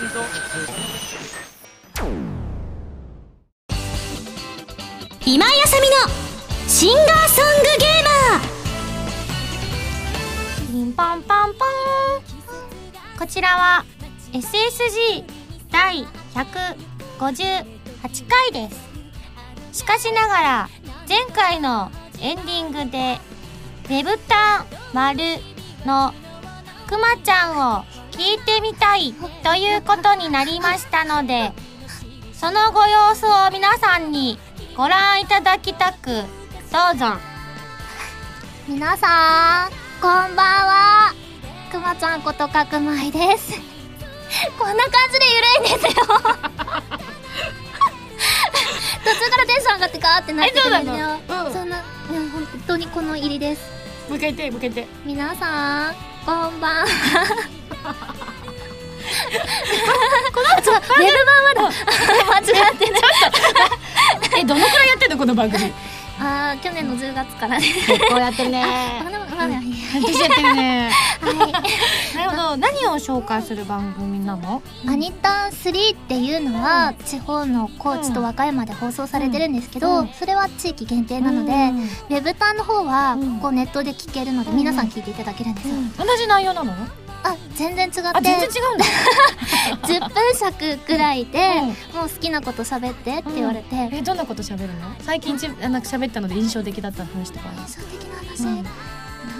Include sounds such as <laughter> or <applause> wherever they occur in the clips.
今井あさみのシンガーソングゲーマー。ピンポンパンポン。こちらは SSG 第158回です。しかしながら前回のエンディングでねぶた丸のくまちゃんを聞いてみたいということになりましたのでそのご様子を皆さんにご覧いただきたくどうぞ。皆さんこんばんは。くまちゃんことかくまいです。こんな感じでゆるいんですよ。途中からテンション上がってガーってなってくるんだよ。うん。そんないや本当にこの入りです。もう一回言ってもう一回言って。皆さんこんばんは。<laughs> この違うウェブ版はだ間違ってないえどのくらいやってんのこの番組？<laughs> あー去年の10月からね。結構やってるね。<laughs> あでもまだいや。半年やってるね。はいなるほど。何を紹介する番組なの？アニタン3っていうのは、地方の高知と和歌山で放送されてるんですけど、うん。それは地域限定なので、うん。ウェブタンの方はうん。こうネットで聞けるので、うん。皆さん聞いていただけるんですよ、同じ内容なの？あ全然違って。あ全然違うんだ。<laughs> 10分尺くらいで、うん。もう好きなこと喋ってって言われて、えどんなこと喋るの？最近ちあなんか喋ったので印象的だった話とか印象的な話、うん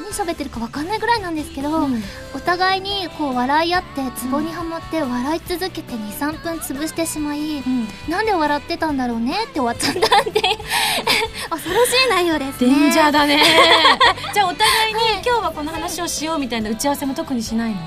何喋ってるか分かんないぐらいなんですけど、うん。お互いにこう笑い合ってツボにはまって笑い続けて23分潰してしまい、うん。なんで笑ってたんだろうねって終わっちゃったんで。<laughs> 恐ろしい内容ですね。デンジャーだね。<laughs> じゃあお互いに今日はこの話をしようみたいな打ち合わせも特にしないの？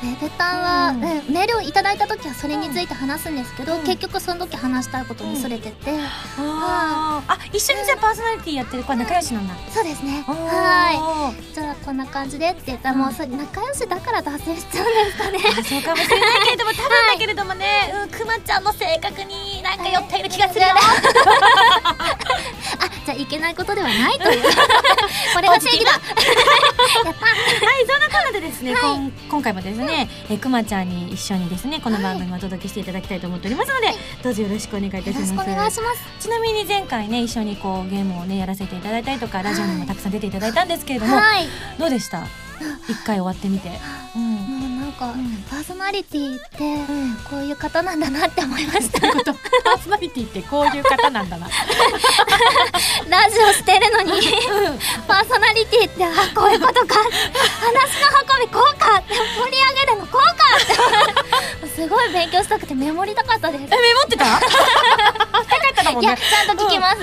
ウェブタンは、うん。うんメールをいただいた時はそれについて話すんですけど、うん。結局その時話したいことにそれてって、あー。あ一緒にじゃあパーソナリティやってる子は仲良しなんだ。そうですね。ははい。じゃあこんな感じでって言ったら、もうそれ仲良しだから脱線しちゃうんですかね。あそうかもしれないけれども多分だけれどもね、うん、くまちゃんの性格になんか寄っている気がするよ、あじゃあいけないことではないという。<laughs> これが正義だ。<laughs> やった。はい、そんなこんなでですね、こん今回もですね、えくまちゃんに一緒にですね、この番組をお届けしていただきたいと思っておりますので、どうぞよろしくお願いいたします。よろしくお願いしますちなみに前回ね、一緒にこうゲームをね、やらせていただいたりとか、ラジオにもたくさん出ていただいたんですけれども、はいどうでした？一回終わってみて。うん。か、ん。パーソナリティってこういう方なんだなって思いました。<laughs> パーソナリティってこういう方なんだな。<laughs> ラジオしてるのに、パーソナリティってあこういうことか。話の運びこうかって盛り上げるのこうかって。<laughs> すごい勉強したくてメモりたかったです。え、メモってたもいやね。ちゃんと聞きます、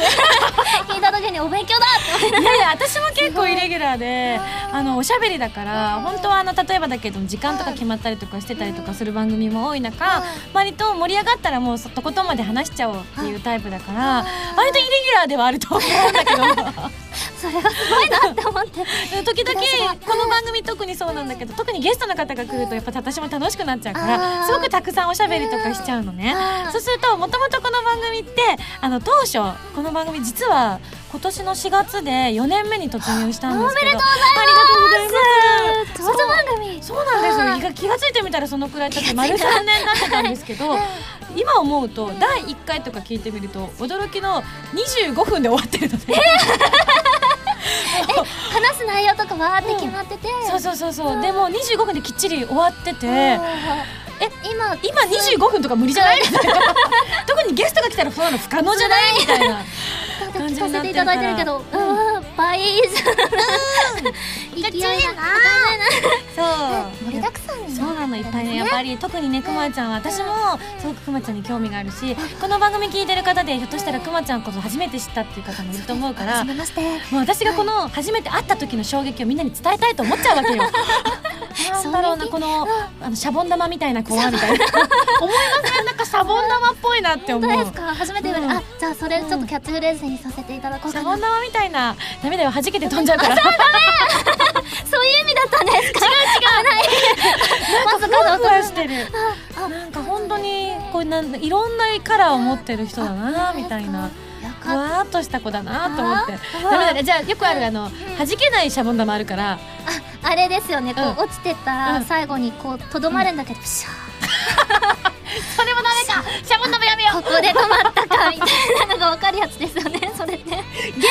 聞いた時にお勉強だって思いいやいや私も結構イレギュラーであのおしゃべりだから本当はあの例えばだけど時間とか決まったりとかしてたりとかする番組も多い中割と盛り上がったらもうそとことんまで話しちゃおうっていうタイプだから割とイレギュラーではあると思うんだけどそれがすごいなって思って。<laughs> 時々この番組特にそうなんだけど特にゲストの方が来るとやっぱ私も楽しくなっちゃうかあらー。すごくたくさんおしゃべりとかしちゃうのね。そうするともともとこの番組ってあの当初この番組実は今年の4月で4年目に突入したんです。けどおめでとうありがとうございます。長女番組そうなんです。よ気が気がついてみたらそのくらい経って丸3年になってた。んですけど今思うと第1回とか聞いてみると驚きの25分で終わってるので、<laughs> 話す内容とかわーって決まってて、そうそうそうそう。でも25分できっちり終わってて。え今今25分とか無理じゃない？<laughs> 特にゲストが来たらそんなの不可能じゃない？みたいななん。か聞かせていただいてるけど、うん、倍以上。<laughs> 勢い。がそう。盛りだくさんにそう。なのいっぱいねやっぱり特にねくまちゃんは私もすごくくまちゃんに興味があるしこの番組聞いてる方でひょっとしたらくまちゃんこそ初めて知ったっていう方もいると思うから。<laughs> もう私がこの初めて会った時の衝撃をみんなに伝えたいと思っちゃうわけよ。なんだろうなこのあのシャボン玉みたいな子はみたいな思いません？なんかシャボン玉っぽいなって思う。本当ですか？初めて言われ、うん。あじゃあそれちょっとキャッチフレーズにさせていただこうかな、シャボン玉みたいなダメだよ。弾けて飛んじゃうから。そういう意味だったんですか違う。違うまさかの。ふわふわしてるあなんか本当にこうなんいろんなカラーを持ってる人だなみたいなわーっとした子だなと思ってあダメだねじゃあよくあるあの弾けないシャボン玉あるからたあれですよね。こう、うん落ちてったうん。ら最後にこうとどまるんだけど、プシャー。それもダメか。シャボン玉やめよう。ここで止まったかみたいなのが分かるやつですよねそれって <laughs> 幻想的に言い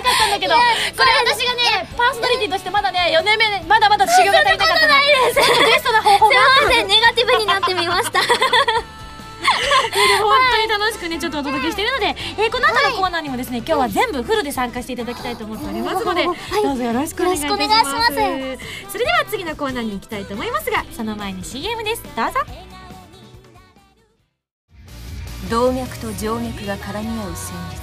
たかったんだけど。これ私がねパーソナリティとしてまだね4年目でまだまだ修行が足りなかったないです。ベストな方法があすいませんネガティブになってみました本当に楽しくねちょっとお届けしているので、えーこの後のコーナーにもですね、今日は全部フルで参加していただきたいと思っておりますので、はい。どうぞよろしくお願いいたします。よろしくお願いします。それでは次のコーナーに行きたいと思いますがその前に CM ですどうぞ動脈と静脈が絡み合う旋律。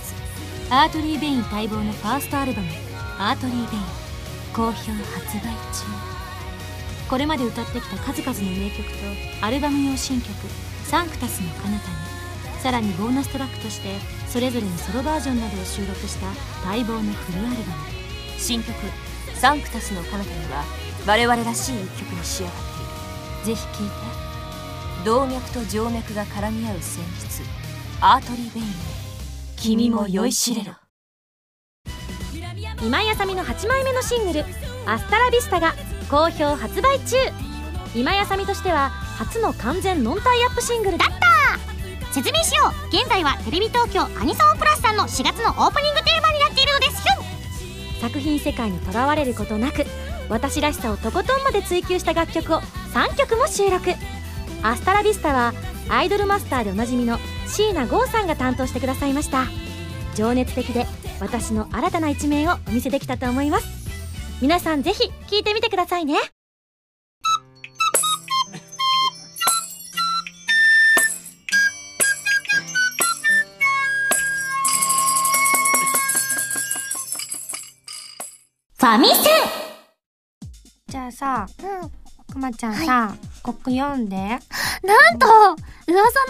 ARTERY VEIN待望のファーストアルバム「ARTERY VEIN」好評発売中。これまで歌ってきた数々の名曲とアルバム用新曲「サンクタスの彼方にさらにボーナストラックとしてそれぞれのソロバージョンなどを収録した待望のフルアルバム。新曲「サンクタスの彼方には我々らしい一曲に仕上がっている。ぜひ聴いて。動脈と静脈が絡み合う旋律。 ARTERY VEIN 君も酔いしれろ。今井麻美の8枚目のシングル「アスタラビスタ」が好評発売中。今井麻美としては初の完全ノンタイアップシングルだった。説明しよう。現在はテレビ東京アニソンプラスさんの4月のオープニングテーマになっているのですよ。作品世界にとらわれることなく私らしさをとことんまで追求した楽曲を3曲も収録。アスタラビスタはアイドルマスターでおなじみの椎名剛さんが担当してくださいました。情熱的で私の新たな一面をお見せできたと思います。皆さんぜひ聴いてみてくださいね。ファミセン。じゃあさうん。くまちゃんさ、コック読んで。なんと噂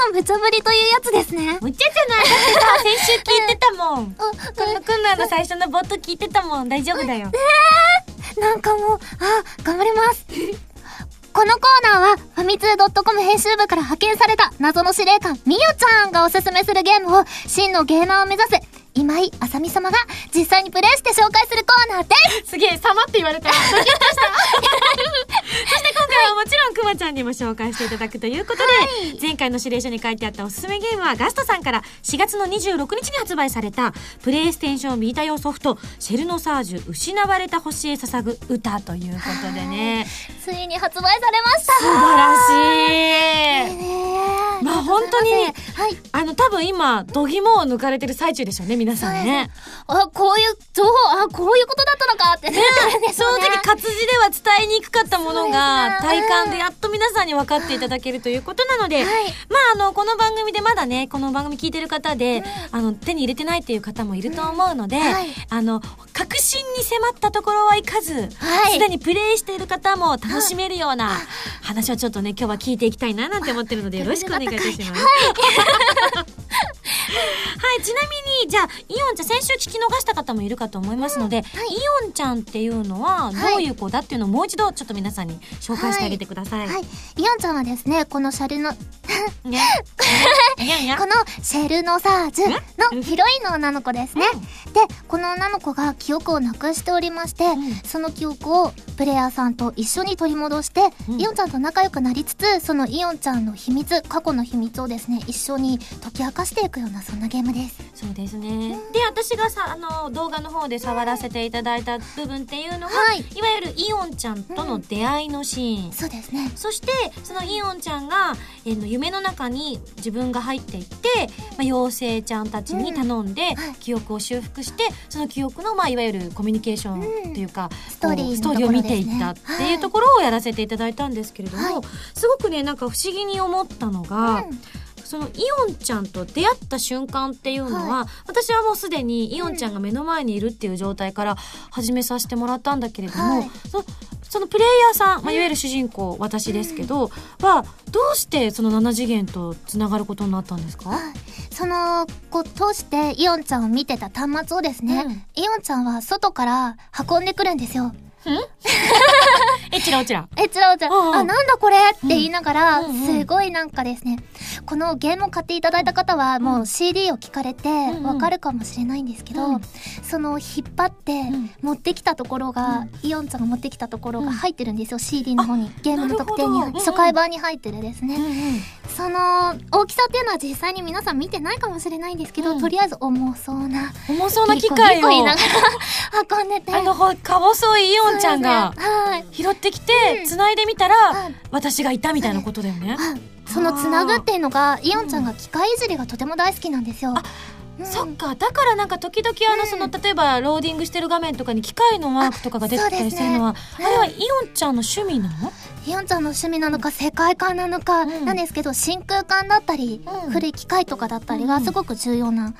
の無茶ぶりというやつですね。むっちゃじゃない？だってさ先週聞いてたもん。うこのくんなの最初の冒頭聞いてたもん。大丈夫だよ。なんかもうあ頑張ります。<laughs> このコーナーは、ファミツー .com 編集部から派遣された謎の司令官、みよちゃんがおすすめするゲームを、真のゲーマーを目指す、今井あさみ様が実際にプレイして紹介するコーナーです。すげえ様って言われた。ドキッとしたそして今回はもちろんくまちゃんにも紹介していただくということで、前回の指令書に書いてあったおすすめゲームはガストさんから4月の26日に発売されたプレイステーションビータ用ソフト「シェルノサージュ失われた星へ捧ぐ歌」ということでね。ついに発売されました。素晴らしい。ね。えまあ本当にはい。あの多分今度肝を抜かれてる最中でしょうね皆さんね。あ、こういう情報、あ、こういうことだったのかってね。<laughs> 正直活字では伝えにくかったものが体感でやっと皆さんに分かっていただけるということなので、はい。まああのこの番組でまだねこの番組聞いてる方で、あの手に入れてないっていう方もいると思うので、はい。あの確信に迫ったところはいかずはい。すで、にプレイしている方も楽しめるような話をちょっとね今日は聞いていきたいななんて思ってるのでよろしくお願いいたします。<laughs> はい、ちなみに、じゃあ、イオンちゃん、先週聞き逃した方もいるかと思いますので、イオンちゃんっていうのは、どういう子だっていうのをもう一度、ちょっと皆さんに紹介してあげてください。はい。イオンちゃんはですね、このシャルの、ね。<laughs> このシェルノサージュのヒロインの女の子ですね。で、この女の子が記憶をなくしておりまして、んその記憶をプレイヤーさんと一緒に取り戻して、うんイオンちゃんと仲良くなりつつ、そのイオンちゃんの秘密、過去の秘密をですね、一緒に解き明かしていくような、そんなゲームです。そうですね。で、私がさ、あの、動画の方で触らせていただいた部分っていうのが、はいい、わゆるイオンちゃんとの出会いのシーン。そうですね。そしてそのイオンちゃんが、えーの夢の中に自分が入っていって、まあ、妖精ちゃんたちに頼んで、はい。記憶を修復してその記憶の、まあ、いわゆるコミュニケーションっていうか、ストーリーを見ていったっていうところをやらせていただいたんですけれども、はい。すごくねなんか不思議に思ったのが、うん。そのイオンちゃんと出会った瞬間っていうのは、私はもうすでにイオンちゃんが目の前にいるっていう状態から始めさせてもらったんだけれども、はい。そのそのプレイヤーさん、まあ、いわゆる主人公、私ですけど、はどうしてその7次元とつながることになったんですか、はいその子通してイオンちゃんを見てた端末をですね、うん。イオンちゃんは外から運んでくるんですよ。<laughs> えちらおちら。え、ちらおちゃん、うんうん。あ、なんだこれって言いながら、すごいなんかですね、このゲームを買っていただいた方は、もう CD を聞かれてわかるかもしれないんですけど、うん。その引っ張ってん。持ってきたところが、イオンちゃんが持ってきたところが入ってるんですよ、CD の方に。ゲームの特典に初回版に入ってるですね。その大きさっていうのは実際に皆さん見てないかもしれないんですけど、うん。とりあえず重そうな重そうな機械を運んでて。あのほか細いイオンちゃんがはい。拾ってきて繋いでみたらはい私がいたみたいなことだよね。あそのつなぐっていうのがイオンちゃんが機械いじりがとても大好きなんですよ。うん。そっか。だからなんか時々あのその例えばローディングしてる画面とかに機械のマークとかが出てたりするのはあ,、ねれはイオンちゃんの趣味なの？イオンちゃんの趣味なのか世界観なのかうんなんですけど、真空管だったり、うん。古い機械とかだったりうん。がすごく重要な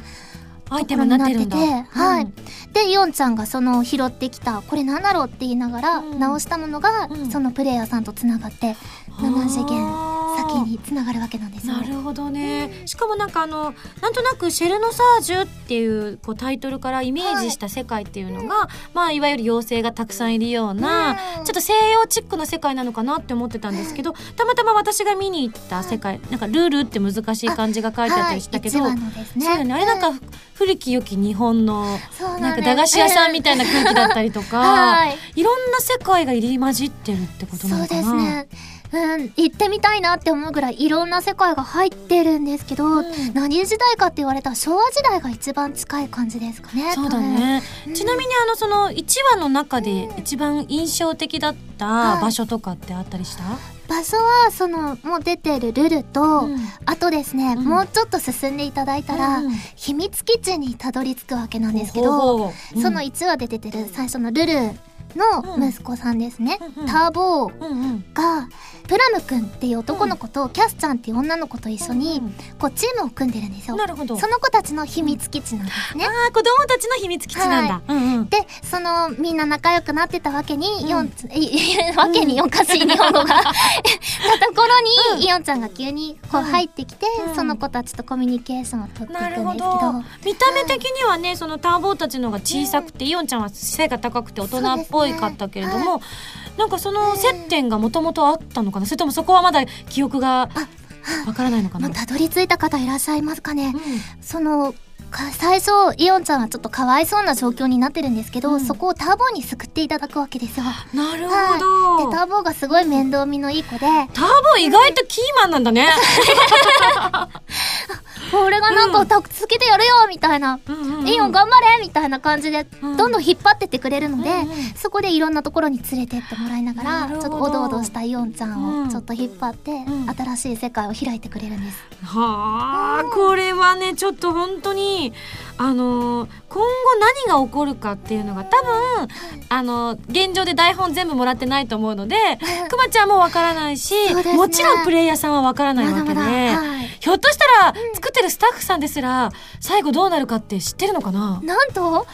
アイテムになってててはい。うん。でイオンちゃんがその拾ってきたこれなんだろうって言いながらうん。直したものが、うん。そのプレイヤーさんとつながって7次元先につながるわけなんですよ。なるほどね。しかもなんかあのなんとなく「シェルノサージュ」っていうこうタイトルからイメージした世界っていうのが、まあいわゆる妖精がたくさんいるような、うん。ちょっと西洋チックな世界なのかなって思ってたんですけどたまたま私が見に行った世界なんかルールって難しい漢字が書いてあったりしたけど、はい、ね。そうよね。あれなんか古き良き日本のそうなんか駄菓子屋さんみたいな空気だったりとか、<laughs> はい。いろんな世界が入り混じってるってことなそうのかな。ですね。うん、行ってみたいなって思うぐらいいろんな世界が入ってるんですけど、うん。何時代かって言われたら昭和時代が一番近い感じですかね。そうだね、うんちなみにあのその1話の中で一番印象的だった場所とかってあったりした、多分。場所はそのもう出てるルルと、うん。あとですね、うん。もうちょっと進んでいただいたら、うん。秘密基地にたどり着くわけなんですけど、その1話で出てる最初のルルの息子さんですね、ターボーうんうん。がプラムくんっていう男の子と、キャスちゃんっていう女の子と一緒に、こうチームを組んでるんですよ。なるほど。その子たちの秘密基地なんですね。あー子供たちの秘密基地なんだ、うんうん。で、そのみんな仲良くなってたわけに、うん。わけにおかしい日本語が、<laughs> <laughs> たところに、イオンちゃんが急にこう入ってきて、うん。その子たちとコミュニケーションを取っていくんですけど、ど。見た目的にはねそのターボーたちの方が小さくて、イオンちゃんは背が高くて大人っぽいかったけれども、なんかその接点がもともとあったのかな？それともそこはまだ記憶がわからないのかな、まあ、たどり着いた方いらっしゃいますかね。うん。そのか最初イオンちゃんはちょっとかわいそうな状況になってるんですけど、うん。そこをターボーに救っていただくわけですよ。なるはい。ほど、でターボーがすごい面倒見のいい子で、ターボ意外とキーマンなんだね。<laughs> 俺がなんか助けてやるよみたいな、イオン頑張れみたいな感じで、うん。どんどん引っ張ってってくれるので、うんうん。そこでいろんなところに連れてってもらいながらちょっとおどおどしたイオンちゃうんんをちょっと引っ張って、ん。新しい世界を開いてくれるんです。はあ、これはねちょっと本当にあのー今後何が起こるかっていうのが多分あのー現状で台本全部もらってないと思うのでくまちゃんもわからないし、ね。もちろんプレイヤーさんはわからないわけで、はい。ひょっとしたら、作ってるスタッフさんですら最後どうなるかって知ってるのかな？なんと？<laughs> そんな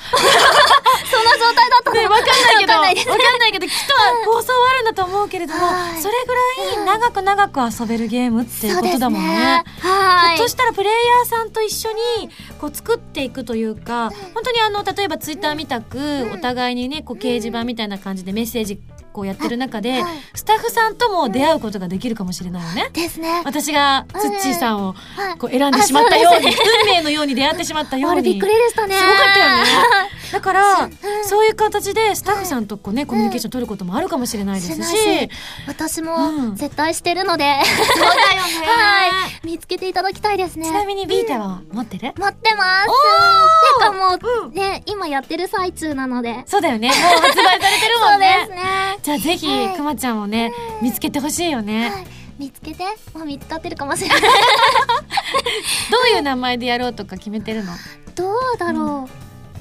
状態だったの、ね、わかんないけど、わかんないけど、きっとは構想はあるんだと思うけれども、はい。それぐらい長く長く遊べるゲームっていうことだもんね。はい。ひょっとしたらプレイヤーさんと一緒にこう作っていくというか、本当にあの、例えばツイッターみたく、お互いにね、こう掲示板みたいな感じでメッセージこうやってる中で、はいスタッフさんとも出会うことができるかもしれないよね。ですね。私がツッチーさんをはいこう選んでしまったように、運命のように出会ってしまったように。あれびっくりでしたね。すごかったよね。だから、そういう形でスタッフさんとこうね、コミュニケーション取ることもあるかもしれないですし。私うんも絶対してるので、そうだよねはい。見つけていただきたいですね。ちなみにビータは持ってる、待ってます。おてかもう、うんね、今やってる最中なので。そうだよね。もう発売されてるも <laughs> そうんでねす。ね。じゃあぜひ、はいくまちゃんをね、見つけてほしいよね。はい。見つけて。もう見つかってるかもしれない。<laughs> どういう名前でやろうとか決めてるの？どうだろ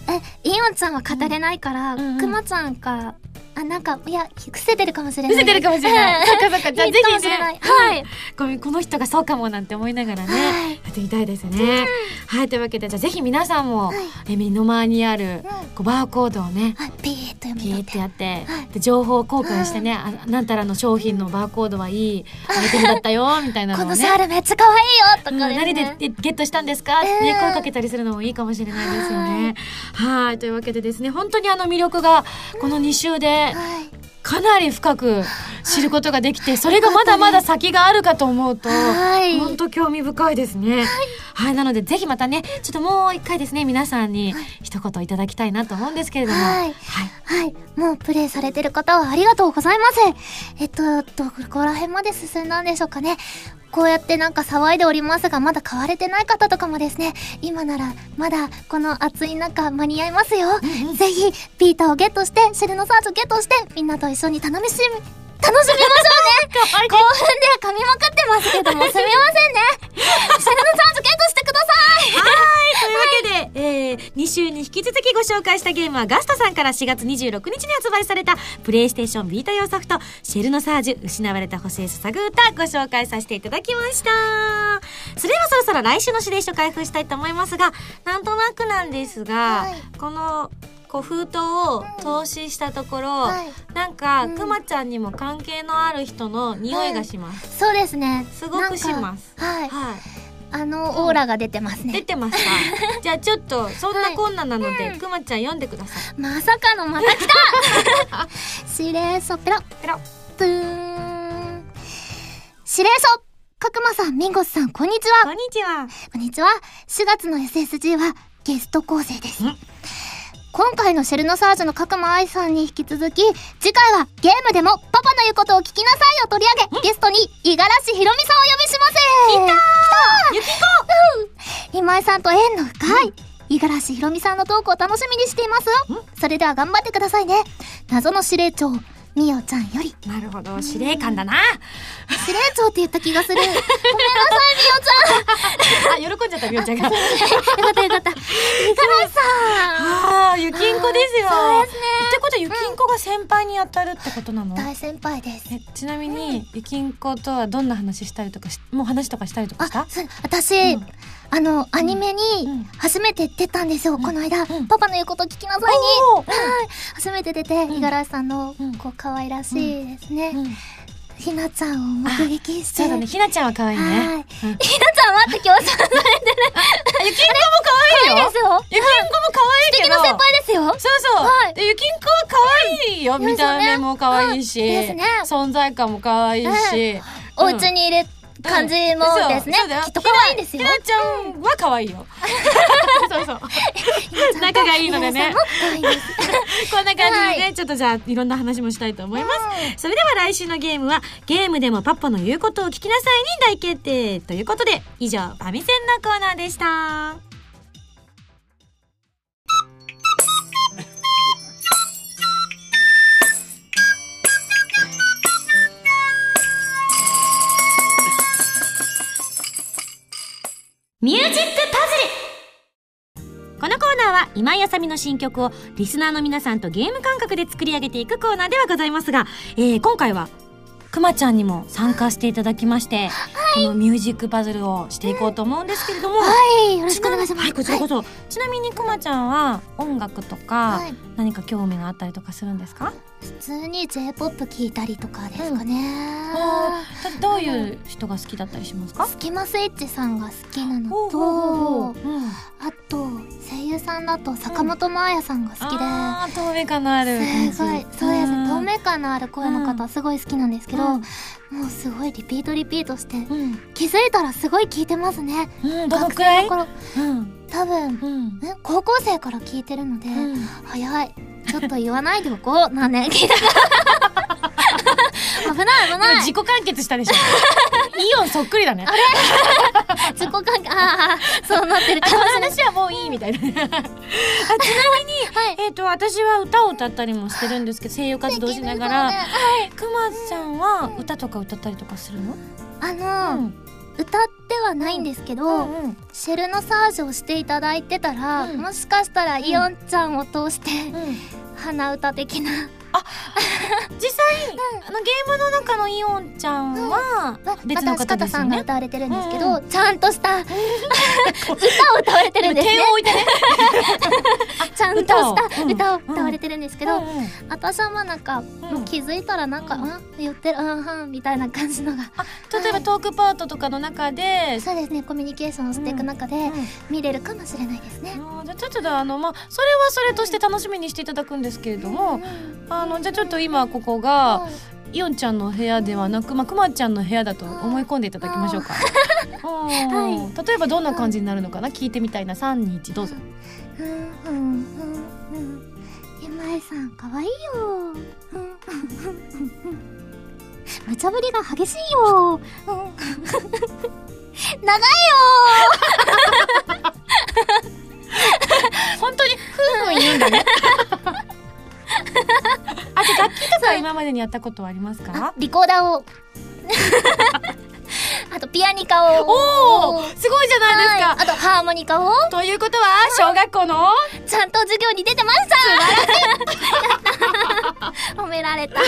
う。え、イオンちゃんは語れないから、うんうんくまちゃんか、あ、なんか、いや、伏せてるかもしれない。見せてるかもしれない。そっかそっか。じゃあぜひね。はい。このこの人がそうかもなんて思いながらね、はいやってみたいですね。はい、というわけで、じゃあぜひ皆さんも、はいえ身の回りにある、うんこうバーコードをね、はい、ピーッと読みピーっ取ってて。やって、はいで情報交換してね、あなんたらの商品のバーコードはいいアイテムだったよみたいなのをねこのシャールめっちゃ可愛いよとかうんででゲゲットしたんですか？ってね、えー声かけたりするのもいいかもしれないですよね。はいというわけでですね本当にあの魅力がこの2週ではい。かなり深く知ることができてそれがまだまだ先があるかと思うとはい本当興味深いですね。はい、なのでぜひまたねちょっともう一回ですね皆さんに一言いただきたいなと思うんですけれども。はいはいはい。もうプレイされてる方はありがとうございます。えっと、どこら辺まで進んだんでしょうかね。こうやってなんか騒いでおりますが、まだ買われてない方とかもですね、今ならまだこの暑い中間に合いますよ。ぜひ、ピーターをゲットして、シェルノサージをゲットして、みんなと一緒に楽しみ、楽しみましょうね。<laughs> 興奮で噛みまくってますけども、すみませんね。シェルノサージゲットしてくださ <laughs> い。というわけで、えー、2週に引き続きご紹介したゲームはガストさんから4月26日に発売されたプレイステーションビータ用ソフトシェルノサージュ失われた星へ捧ぐ歌ご紹介させていただきました。それではそろそろ来週の指令書開封したいと思いますがなんとなくなんですが、はい。このこう封筒を投資したところ、はい。なんか、うん。くまちゃんにも関係のある人の匂いがします、そうですね。すごくします。なんかはい。はい。あの、オーラが出てます出ね。てますか <laughs> じゃあちょっとそんなこんななので、うん。くまちゃん読んでください。まさかのまた来た。<laughs> 指令書ペロ。ペロ。プーン。指令書角間さん、ミンゴスさん、こんにちは。こんにちは。こんにちは。4月の SSG はゲスト構成です。ん。今回のシェルノサージュの角間愛さんに引き続き、次回はゲームでもパパの言うことを聞きなさいを取り上げ、ゲストに五十嵐ひろみさんをお呼びします。来たゆきこうん今井さんと縁の深い、五十嵐ひろみさんのトークを楽しみにしていますよ。それでは頑張ってくださいね。謎の司令長、みよちゃんより。なるほど司令官だな司令長って言った気がする。ごめんなさい、<laughs> あ喜んじゃったみおちゃんがみよかったよかった。五十嵐さん。ああゆきんこですよそうですねってことはゆきんこが先輩に当たるってことなの、大先輩です。えちなみにゆきんことはどんな話したりとかしもう話とかしたりとかした？私、うんあの、アニメうん。に初めて出たんですよ、この間。ん。パパの言うこと聞きなさいに。はい。初めて出て、五十嵐さんのうん、こう、可愛らしいですね。うん。ひなちゃんを目撃して。そうだね。ひなちゃんは可愛いね。ひなちゃん待って、今日さ、ゆきんこも可愛いよ。ですよ。ゆきんこも可愛いけど素敵な先輩ですよ。そうそう、はい。でゆきんこは可愛いよ。見た目も可愛いし、うんですね。存在感も可愛いし、お家に入れ、感じもですね。きっと可愛いんですよひ。なちゃんは可愛いよ。<laughs> そうそう。仲がいいのでね。こんな感じでね、はちょっとじゃあいろんな話もしたいと思います。それでは来週のゲームはゲームでもパパの言うことを聞きなさいに大決定ということで以上ファミセンのコーナーでした。ミュージックパズル。このコーナーは今井あさみの新曲をリスナーの皆さんとゲーム感覚で作り上げていくコーナーではございますが、えー今回はくまちゃんにも参加していただきまして、このミュージックパズルをしていこうと思うんですけれども、はい、よろしくお願いします。はい、こちらこそ、ちなみにくまちゃんは音楽とかはい。何か興味があったりとかするんですか、普通に J-POP 聞いたりとかですかね。だどういう人が好きだったりしますか？スキマスイッチさんが好きなのとう、うんあと、声優さんだと坂本真綾さんが好きで、あー透明感のある。感じすごい、そうです。透明感のある声の方すごい好きなんですけど、うん。もうすごいリピートリピートして、うん、気づいたらすごい聞いてますね。学生の頃。うん。多分、高校生から聞いてるので、うん。早い。ちょっと言わないでおこう。なんね、<laughs> 聞いた。危ない危ない。自己完結したでしょ。イオンそっくりだね自己関係、ああ、そうなってる。かこの。話はもういいみたいな。<laughs> あちなみに、<laughs> はい。えっ、と私は歌を歌ったりもしてるんですけど声優活動しながら、ねくまちゃんは歌とか歌ったりとかするの、あの、うん。歌ってはないんですけど、うんシェルノサージュをしていただいてたら、うん。もしかしたらイオンちゃんを通して、うん鼻歌的な、実際、あのゲームの中のイオンちゃんは別の方ですさんがよね。歌われてるんですけど、うんうちゃんとした歌を歌われてるんですね。点を置いてね。ちゃんとした歌をう。ん。歌われてるんですけど、うんうん。私はまあなんか、もう気づいたらなんか、うん、言ってる、うん、うん、みたいな感じのが。あ例えばトークパートとかの中で、そうですね、コミュニケーションをしていく中で、うん。見れるかもしれないですね。あーじゃあちょっとだあのまあそれはそれとして楽しみにしていただくんですけれども、あのじゃあちょっと今ここがイオンちゃんの部屋ではなくまあくまちゃんの部屋だと思い込んでいただきましょうか。うん例えばどんな感じになるのかな？聞いてみたいな三二一どうぞ。うん、うん、うん、うん。今井さん、かわいいよ。うんうんうんうん無茶ぶりが激しいよ。うん長いよ本当に夫婦言うんだねあじゃあ楽器とか今までにやったことはありますか？リコーダーを。<laughs> あと、ピアニカを。おおすごいじゃないですか、はいあと、ハーモニカを。ということは小学校の？ちゃんと授業に出てました <laughs> 褒められた。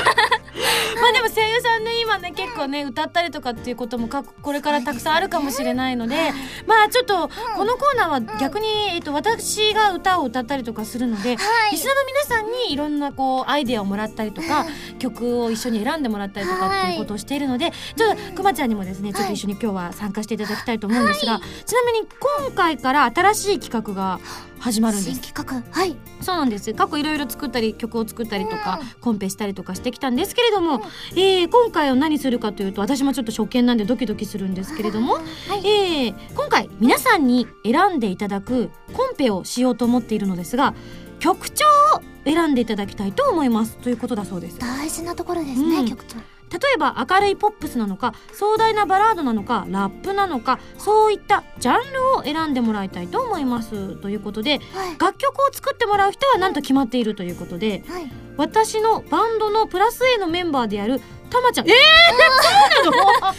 <laughs> まあでも声優さんね今ね結構ね歌ったりとかっていうこともかこれからたくさんあるかもしれないのでまあちょっとこのコーナーは逆に、えっと、私が歌を歌ったりとかするので、はい。リスナーの皆さんにいろんなこうアイデアをもらったりとか曲を一緒に選んでもらったりとかっていうことをしているのでちょっとくまちゃんにもですねちょっと一緒に今日は参加していただきたいと思うんですが、ちなみに今回から新しい企画が始まるんです。新企画。はい。そうなんです。過去いろいろ作ったり曲を作ったりとか、コンペしたりとかしてきたんですけれども、えー今回は何するかというと私もちょっと初見なんでドキドキするんですけれども、えー今回皆さんに選んでいただくコンペをしようと思っているのですが曲調を選んでいただきたいと思いますということだそうです。大事なところですね、うん。局長。例えば明るいポップスなのか壮大なバラードなのかラップなのかそういったジャンルを選んでもらいたいと思います。ということではい。楽曲を作ってもらう人はなんと決まっているということではい。私のバンドのプラス A のメンバーであるたまちゃん。えー、<laughs> そうなの？あれ？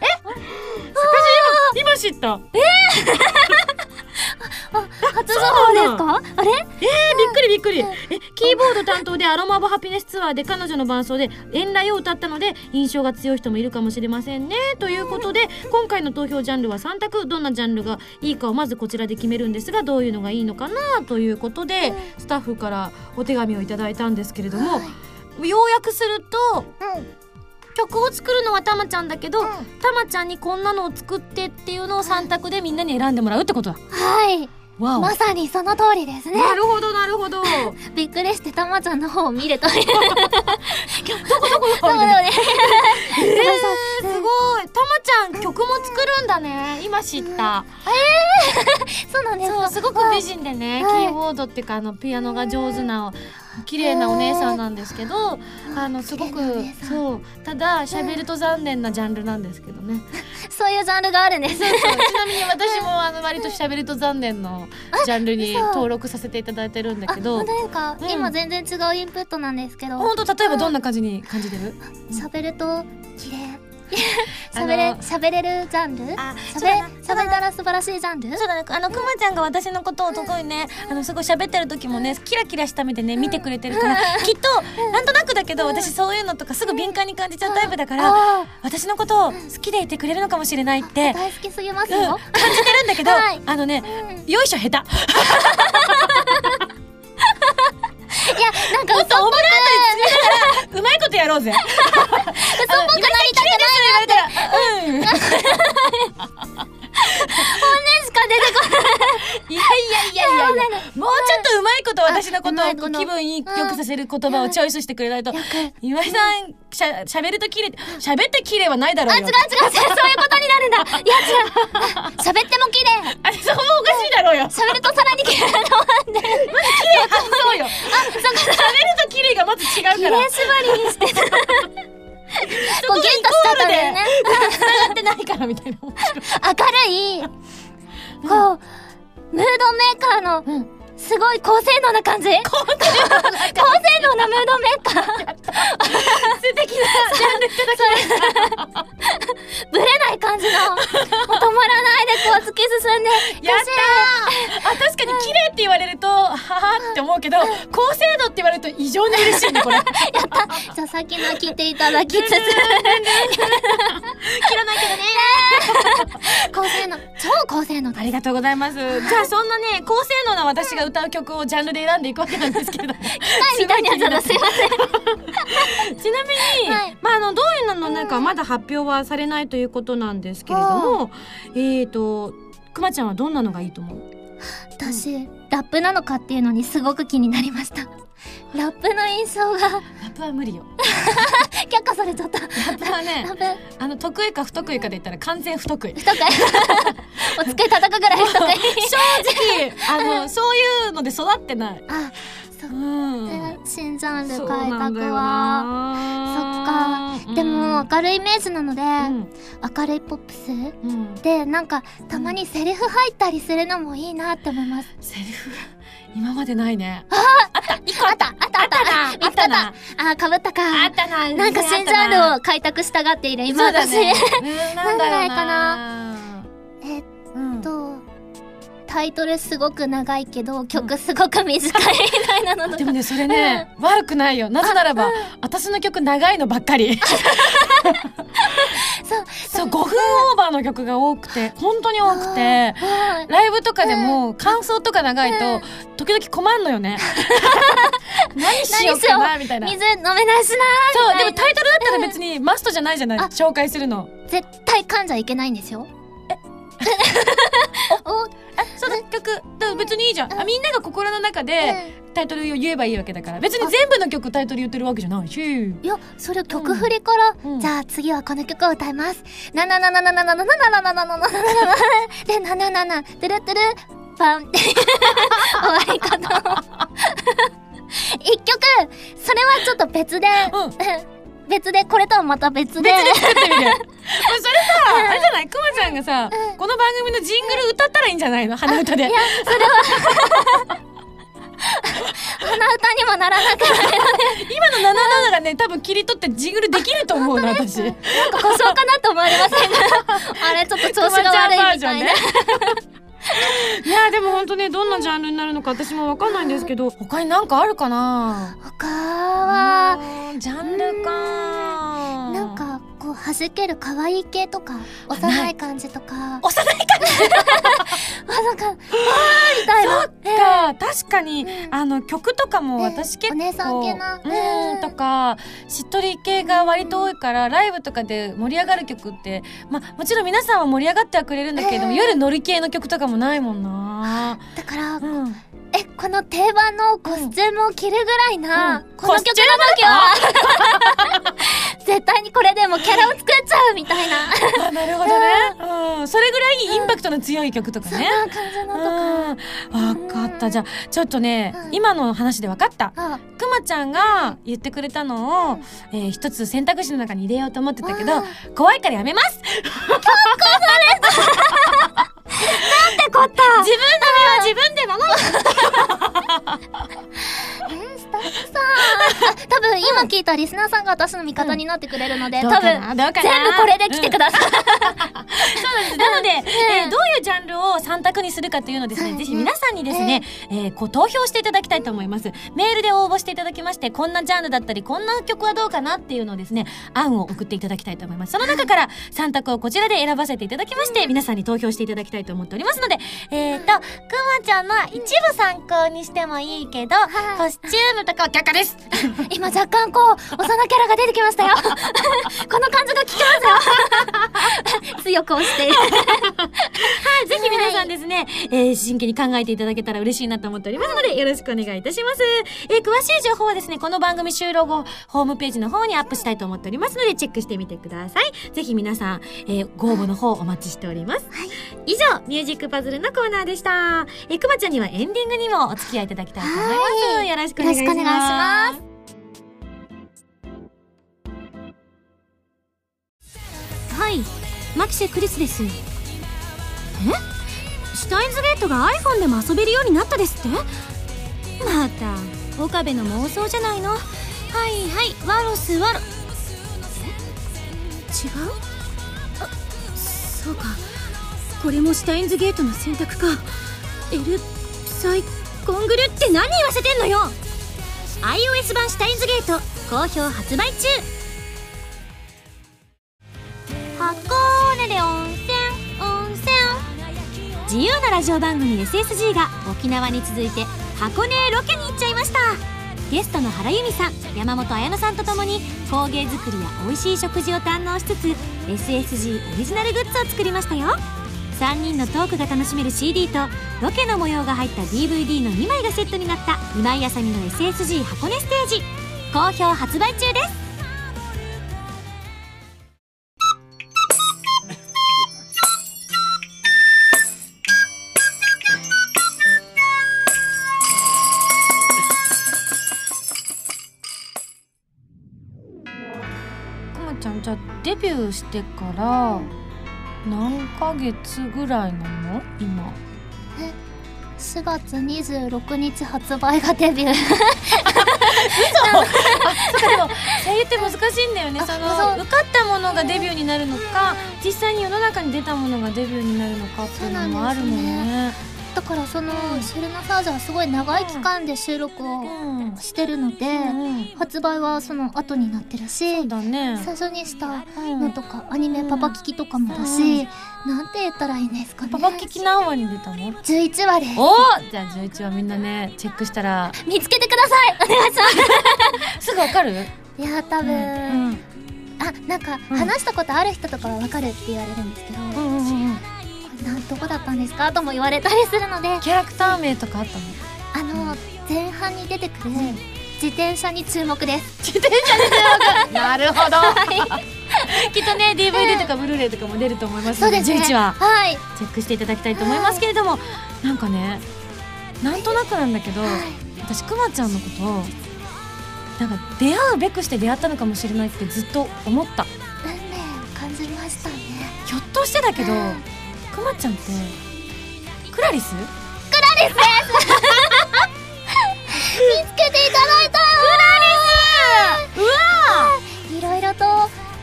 え？私今今知った？初情報ですか？あれ？えー、くりびっくり。えキーボード担当でアロマ・オブ・ハピネスツアーで彼女の伴奏で「遠来」を歌ったので印象が強い人もいるかもしれませんね。ということで今回の投票ジャンルは3択。どんなジャンルがいいかをまずこちらで決めるんですがどういうのがいいのかな？ということでスタッフからお手紙をいただいたんですけれども、要約するとうん。曲を作るのはたまちゃんだけど、うん。たまちゃんにこんなのを作ってっていうのを3択でみんなに選んでもらうってことだ。はい。まさにその通りですね。なるほどなるほど。<laughs> びっくりしてたまちゃんの方を見るという。<laughs> どこどこどこそうだよね。<laughs> えー、すごい。たまちゃん曲も作るんだね。今知った。そうなんですそう、すごく美人でね、はいキーボードっていうかあのピアノが上手な綺麗なお姉さんなんですけど、あのすごくそう。ただ喋ると残念なジャンルなんですけどね。そういうジャンルがあるんです。ちなみに私もあの割と喋ると残念のジャンルに嘘。登録させていただいてるんだけど。本当。ですか、うん。今全然違うインプットなんですけど。本当？例えばどんな感じに感じてる？喋ると綺麗 <laughs> 喋れ喋れるジャンル？あ喋れ喋れたら素晴らしいジャンル？そうだね、あのくまちゃんが私のことをすごいね、あのすごい喋ってる時もね、キラキラした目でね見てくれてるから、きっとなんとなくだけど、私そういうのとかすぐ敏感に感じちゃうタイプだから、あ私のことを好きでいてくれるのかもしれないってー大好きすぎますうん、よ感、じてるんだけど、<laughs> はい。あのね、うん。よいしょ下手。<laughs> いやなんか嘘っぽくうまいことやろうぜ。嘘っぽくなりたくないうん。<laughs> <laughs> 本音しか出てこない。いやいやいやいやいや、もうちょっとうまいこと私のことを気分いいよくさせる言葉をチョイスしてくれないと、岩井さん、しゃ、喋ると綺麗って、喋って綺麗はないだろうよ。あ違う違うそういうことになるんだいや違う。喋ってもあれ、そこもおかしいだろうよ。喋るとさらになのなんで。綺麗外そうよ。あ、そこ喋ると綺麗がまず違うから。縛りにしてた <laughs> こうゲットしたったんだよね。繋がってないからみたいな。明るいこうムードメーカーのうん。すごい高性能な感じ？高性能なムードメーカー？素敵な。ジャンルいただきましブレない感じの。<laughs> 止まらないでこう突き進んで。やったー。あ、確かに綺麗って言われると、ははって思うけど、高精度って言われると異常に嬉しいね、これ。やった。じゃあさっきの聞いていただきつつ。切らないけどね。高性能超高性能ありがとうございます。じゃあそんなね、高性能な私が歌う曲をジャンルで選んでいくわけなんですけど。<laughs> みたいなやつだとすいません。ちなみに、はい。まあ、あの、どういうのなのかまだ発表はされないということなんですけれども、えーと、くまちゃんはどんなのがいいと思う？私ラップなのかっていうのにすごく気になりましたラップの印象がラップは無理よ。<laughs> 却下されちゃったラップはねあの、得意か不得意かで言ったら完全不得意。不得意 <laughs> お机叩くぐらい不得意 <laughs> 正直、あの、そういうので育ってない。あ。新ジャンル開拓はな。そっか。でも明るいイメージなので、うん。明るいポップス？うん。でなんかたまにセリフ入ったりするのもいいなって思います。セリフ？今までないね。あった。あった。あった。あった見つかったな。あかぶったか。ったな。なんか新ジャンルを開拓したがっている今私、ね。うんなんだろうな。<laughs> んだろうかなタイトルすごく長いけど曲すごく短いみたいなのでもねそれね悪くないよ。なぜならば私の曲長いのばっかり。<laughs> そうそう5分オーバーの曲が多くて本当に多くてはいライブとかでも感想とか長いと時々困んのよね。<laughs> 何しようかなみたいな。水飲めないしそうでもタイトルだったら別にマストじゃないじゃないあ。紹介するの。な絶対噛んじゃいけないんですよ。<laughs> おおその曲。別にいいじゃん。あみんなが心の中うでん。タイトルを言えばいいわけだから。別に全部の曲タイトル言ってるわけじゃないし。いや、それ曲振りから、うん。じゃあ次はこの曲を歌います。ななななななななななななななで、なななな、トゥルトゥル、パンって終わり方を。一曲、それはちょっと別で、うん別で、これとはまた別で。別で作ってみる <laughs> それさあれじゃない？くまちゃんがさこの番組のジングル歌ったらいいんじゃないの？鼻歌で。鼻歌にもならなくなる。今の77がね多分切り取ってジングルできると思うの私。なんか故障かなと思われませんかあれ、ちょっと調子が悪いみたいな。いやでも本当ねどんなジャンルになるのか私もわかんないんですけど他になんかあるかな？他は、ジャンルか。なんか、こう、弾ける可愛い系とか、幼い感じとか。幼い <laughs> あ、なんか、あーみたいな。か。確かにあの曲とかも私結構お姉さん系な。ううん。んとかしっとり系が割と多いからライブとかで盛り上がる曲ってまあもちろん皆さんは盛り上がってはくれるんだけどええ夜乗り系の曲とかもないもんな。だから、うんえ、この定番のコスチュームを着るぐらいな、うん。この曲の時は、<laughs> 絶対にこれでもキャラを作っちゃうみたいな、あなるほどね。うん。それぐらいインパクトの強い曲とかね。そんな感じのとか。うん、わかった。じゃあ、ちょっとね、うん。今の話でわかった。あ、くまちゃんが言ってくれたのを、えー一つ選択肢の中に入れようと思ってたけどうん、怖いからやめます。<laughs> っった。自分の身は自分で守る。<laughs> 多分今聞いたリスナーさんが私の味方になってくれるので、多分、全部これで来てください。<laughs> そうなんです。なので、<laughs> えーどういうジャンルを3択にするかというのをですね、うんぜひ皆さんにですね、えーこう投票していただきたいと思います。メールで応募していただきまして、こんなジャンルだったり、こんな曲はどうかなっていうのをですね、案を送っていただきたいと思います。その中から3択をこちらで選ばせていただきまして、皆さんに投票していただきたいと思っておりますので、えーと、くまちゃんの一部参考にしてもいいけど、はいコスチュームとかは却下です。<laughs> 今若干こう、幼キャラが出てきましたよ。<laughs> この感じが聞きますよ。<laughs> 強く押して。<laughs> はい、ぜひ皆さんですね、えー真剣に考えていただけたら嬉しいなと思っておりますので、よろしくお願いいたします。えー詳しい情報はですね、この番組終了後、ホームページの方にアップしたいと思っておりますので、チェックしてみてください。ぜひ皆さん、えーご応募の方お待ちしております。以上、ミュージックパズルのコーナーでした。えーくまちゃんにはエンディングにもお付き合いいただきたいと思います。はいよろしくお願いします。よろしくお願いしますはい。マキシェクリスです。え？シュタインズゲートが iPhone でも遊べるようになったですって？また岡部の妄想じゃないの？はいはい。ワロスワロ。え？違う？あそうか。これもシュタインズゲートの選択か。L サイコングルって何言わせてんのよ！iOS 版シュタインズゲート好評発売中。箱根で温泉温泉。自由なラジオ番組 SSG が沖縄に続いて箱根ロケに行っちゃいました。ゲストの原由美さん山本彩乃さんとともに工芸作りや美味しい食事を堪能しつつ SSG オリジナルグッズを作りましたよ。3人のトークが楽しめる CD とロケの模様が入った DVD の2枚がセットになった今井あさみの SSG 箱根ステージ。好評発売中です。プしてから何ヶ月ぐらいなの？今。4月26日発売がデビュー。そう <laughs> も声優って難しいんだよね。その受かったものがデビューになるのか実際に世の中に出たものがデビューになるのかっていうのもあるもんねだからそのシェルナサージはすごい長い期間で収録をうん。してるので、うん発売はその後になってるしね。最初にしたうんのとか、アニメパパ聞きとかもだし、なんて言ったらいいんですかね。パパ聞き何話に出たの？11話ですおじゃあ11話みんなねチェックしたら。見つけてください！お願いします！すぐわかる？いや多分、うん。あなんかうん。話したことある人とかはわかるって言われるんですけど、うんなんどこだったんですか？とも言われたりするので。キャラクター名とかあったの？あの前半に出てくる自転車に注目です。<laughs> なるほど。きっとね DVD とかブルーレイとかも出ると思いますのでそうですね。11話は。い。チェックしていただきたいと思いますけれどもなんかねなんとなくなんだけど私くまちゃんのことをなんか出会うべくして出会ったのかもしれないってずっと思った。運命を感じましたね。ひょっとしてだけどくまちゃんってクラリス？見つけていただいた。うわいろいろと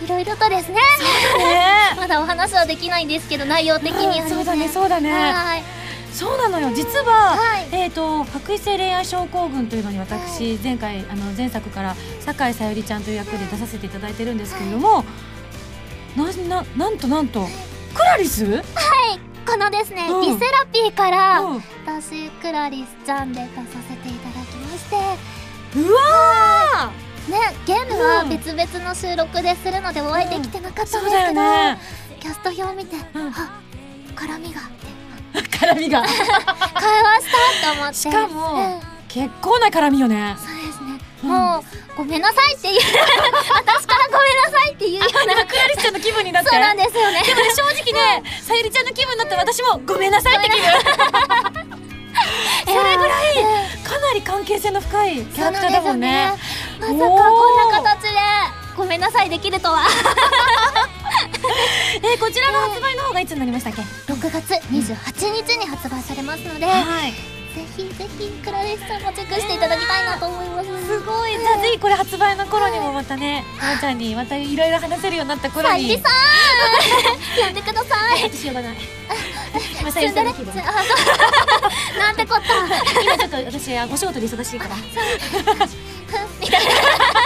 いろいろとですね。ーね。まだお話はできないんですけど内容的にはですねそうだねそうだね。はい。そうなのよ。実は、はい。えー、と白衣性恋愛症候群というのに私前回あの前作から酒井さゆりちゃんという役で出させていただいてるんですけれども、なななんとなんとクラリス、うん、このですね、うん。リセラピーから、う私クラリスちゃんで出させていただきまして。わねゲームはうん。別々の収録でするのでお会いできてなかったんですけど、だよね。キャスト表を見て、うん。あ絡みが。あって絡みが。<laughs> 会話した？って思って。しかもうん。結構な絡みよね。そうでもうごめんなさいっていう。<laughs> 私からごめんなさいっていうような。クラリスちゃんの気分になって。そうなんですよね。でもね正直ねさゆりちゃんの気分になって私もごめんなさいって気分。それぐらいかなり関係性の深いキャラクターだもんね。ね。まさかこんな形でごめんなさいできるとは。<laughs> えーこちらの発売の方がいつになりましたっけ？6月28日に発売されますので、はい。ぜひぜひクラリスさんもチェックしていただきたいなと思います。すごい。じゃあぜひこれ発売の頃にもまたねまーちゃんにまたいろいろ話せるようになった頃に。さゆりさん呼んでください私呼ばないなんてこった今ちょっと私あお仕事で忙しいからみたいな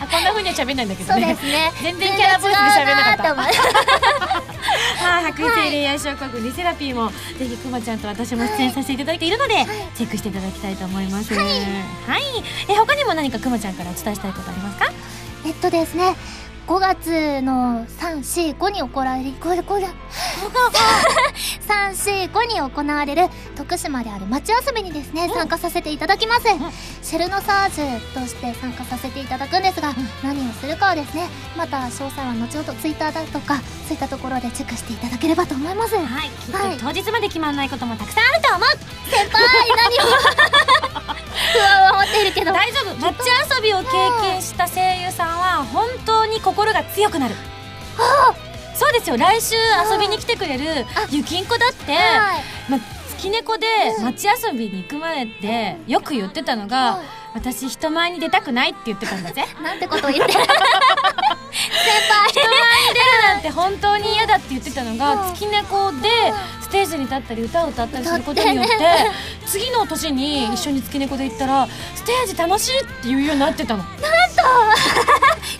あこんな風には喋んないんだけどそうでねすね。全然キャラボイスで喋れなかった。はい、<laughs> 白衣性恋愛症候群リセラピーもぜひくまちゃんと私も出演させていただいているので、チェックしていただきたいと思います。はい、え他にも何かくまちゃんからお伝えしたいことありますか？えっとですね5月の345 <laughs> に行われるこれこれ。345に行われる徳島である町遊びにですね、参加させていただきます、シェルノサージュとして参加させていただくんですが、何をするかはですねまた詳細は後ほどツイッターだとかそういったところでチェックしていただければと思います。先はい、きっはい。と当日まで決まらないこともたくさんあると思う。輩何を？<laughs> 不安を持っているけど。大丈夫。街遊びを経験した声優さんは本当に心が強くなる。そうですよ。来週遊びに来てくれるゆきんこだって。はい。まあ、月猫で街遊びに行く前でよく言ってたのが、はい。私人前に出たくないって言ってたんだぜ。<laughs> なんてことを言ってる。先輩。人前に出るなんて本当に嫌だって言ってたのが、うん。月猫でステージに立ったり歌を歌ったりすることによって次の年に一緒に月猫で行ったらステージ楽しいって言うようになってたの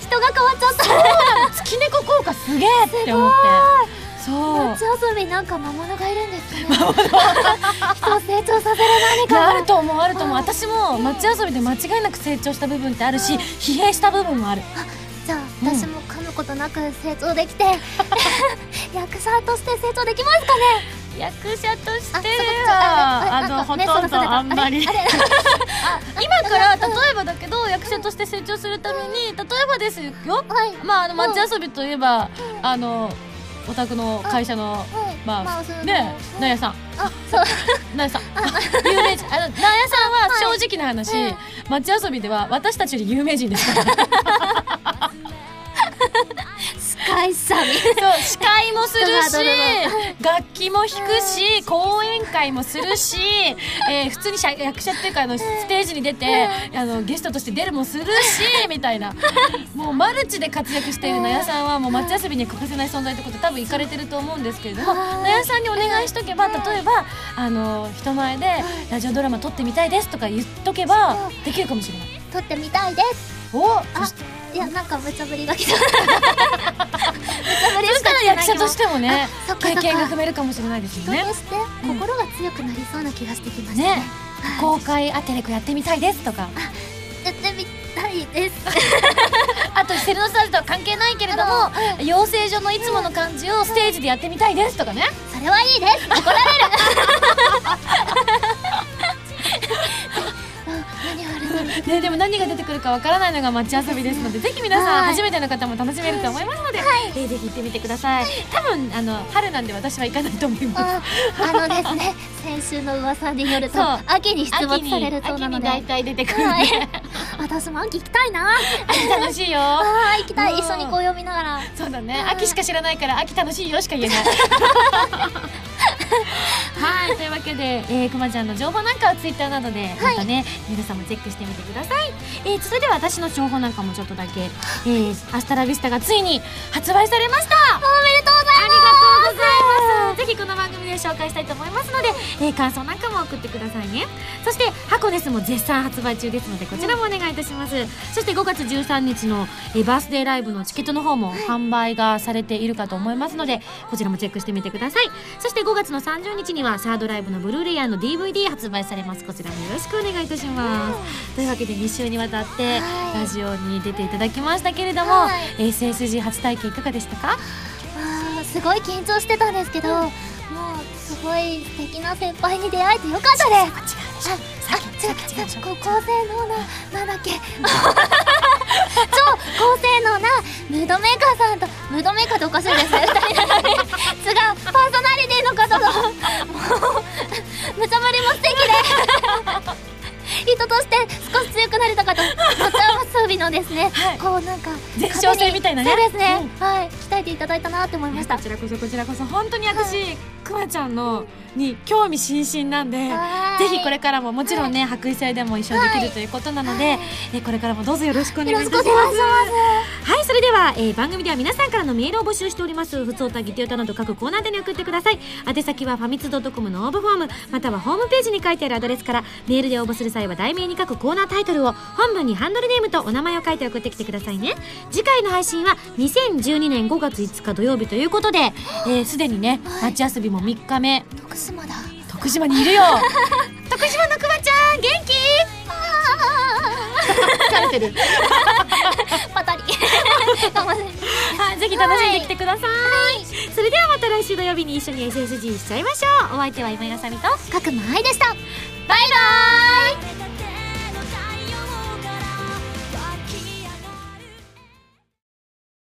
人が変わっちゃった。月猫効果すげえって思って。そう。夏遊びなんか魔物がいるんですかね人を成長させる何かが。あると思うあると思う。うん。私も街遊びで間違いなく成長した部分ってあるし疲弊した部分もある。じゃあ私もことなく成長できて <laughs> 役者として成長できますかね？役者としあてそはあのほとんどあんまり。<laughs> 今から例えばだけど役者として成長するために例えばですよ。はい。まああの街遊びといえばあのお宅の会社のはいまあねなやさん。あそう。<laughs> なやさん。有名人。あのなやさんは正直な話うん。街遊びでは私たちより有名人ですからさみそう司会もするし楽器も弾くし講演会もするし、えー普通にしゃ役者っていうかあのステージに出てあのゲストとして出るもするしみたいな。もうマルチで活躍している納屋さんはもう街遊びに欠かせない存在ってこと多分行かれてると思うんですけれども納屋さんにお願いしとけば例えばあの人前でラジオドラマ撮ってみたいですとか言っとけばできるかもしれない。撮ってみたいです。おそしいやなんか無茶ぶりが来た。無茶ぶりそしたら役者としてもね経験が踏めるかもしれないですよね。して心が強くなりそうな気がしてきましたね。ね、公開アテレコやってみたいですとか。やってみたいです。<laughs> あとセルノスターズとは関係ないけれども養成所のいつもの感じをステージでやってみたいですとかね。それはいいです。怒られる <laughs> ねでも何が出てくるかわからないのが街遊びですのでぜひ皆さんはい。初めての方も楽しめると思いますので、えーぜひ行ってみてください。多分あの春なんで私は行かないと思います。ああのですね先週の噂によると秋に出没されるそうなので。秋に大体出てくるはい。私も秋行きたいな。秋楽しいよ。あー行きたい。うん。一緒に紅葉見ながら。そうだね。秋しか知らないから秋楽しいよしか言えない <laughs> はいというわけで、えー、くまちゃんの情報なんかはツイッターなどでまたね、皆さんもチェックしてみてください、えー、それでは私の情報なんかもちょっとだけ、えー、アスタラビスタがついに発売されました。おめでとうございます。ありがとうございます。ぜひこの番組で紹介したいと思いますので、えー、感想なんかも送ってくださいね。そしてハコネスも絶賛発売中ですのでこちらもお願いいたします、そして5月13日の、えーバースデーライブのチケットの方も販売がされているかと思いますのでこちらもチェックしてみてください。そして5月の30日にはサードライブのブルーレイの DVD 発売されます。こちらもよろしくお願いいたします。というわけで2週にわたってはい。ラジオに出ていただきましたけれども、はい。SSG 初体験いかがでしたか？すごい緊張してたんですけど、もうすごい素敵な先輩に出会えてよかったです。ああちょちょちょ高高性能ななんだっけ超高性能なムードメーカーさんとムードメーカーっておかしいですね二人違うパはい。こうなんか前哨戦みたいなね。そうですね、はい。鍛えていただいたなって思いました。こちらこそこちらこそ。本当に私、くまちゃんのに興味津々なんではい。ぜひこれからももちろんね白衣祭でも一緒にできるということなので、えこれからもどうぞよろしくお願いいたします。はいそれでは、えー番組では皆さんからのメールを募集しております。ふつおたぎてよたなど各コーナーでに送ってください。宛先はファミツドットコムの応募フォームまたはホームページに書いてあるアドレスからメールで応募する際は題名に書くコーナータイトルを本文にハンドルネームとお名前を書いて送ってきてくださいね。次回の配信は2012年5月5日土曜日ということでえーすで、にね夏休みも3日目。徳島だ。徳島にいるよ。<laughs> 徳島のくまちゃん元気？<laughs> 疲れてる。<laughs> はい、ぜひ楽しんできてください、それではまた来週土曜日に一緒に SSG しちゃい。ましょうお相手は今井あさみと角間愛でした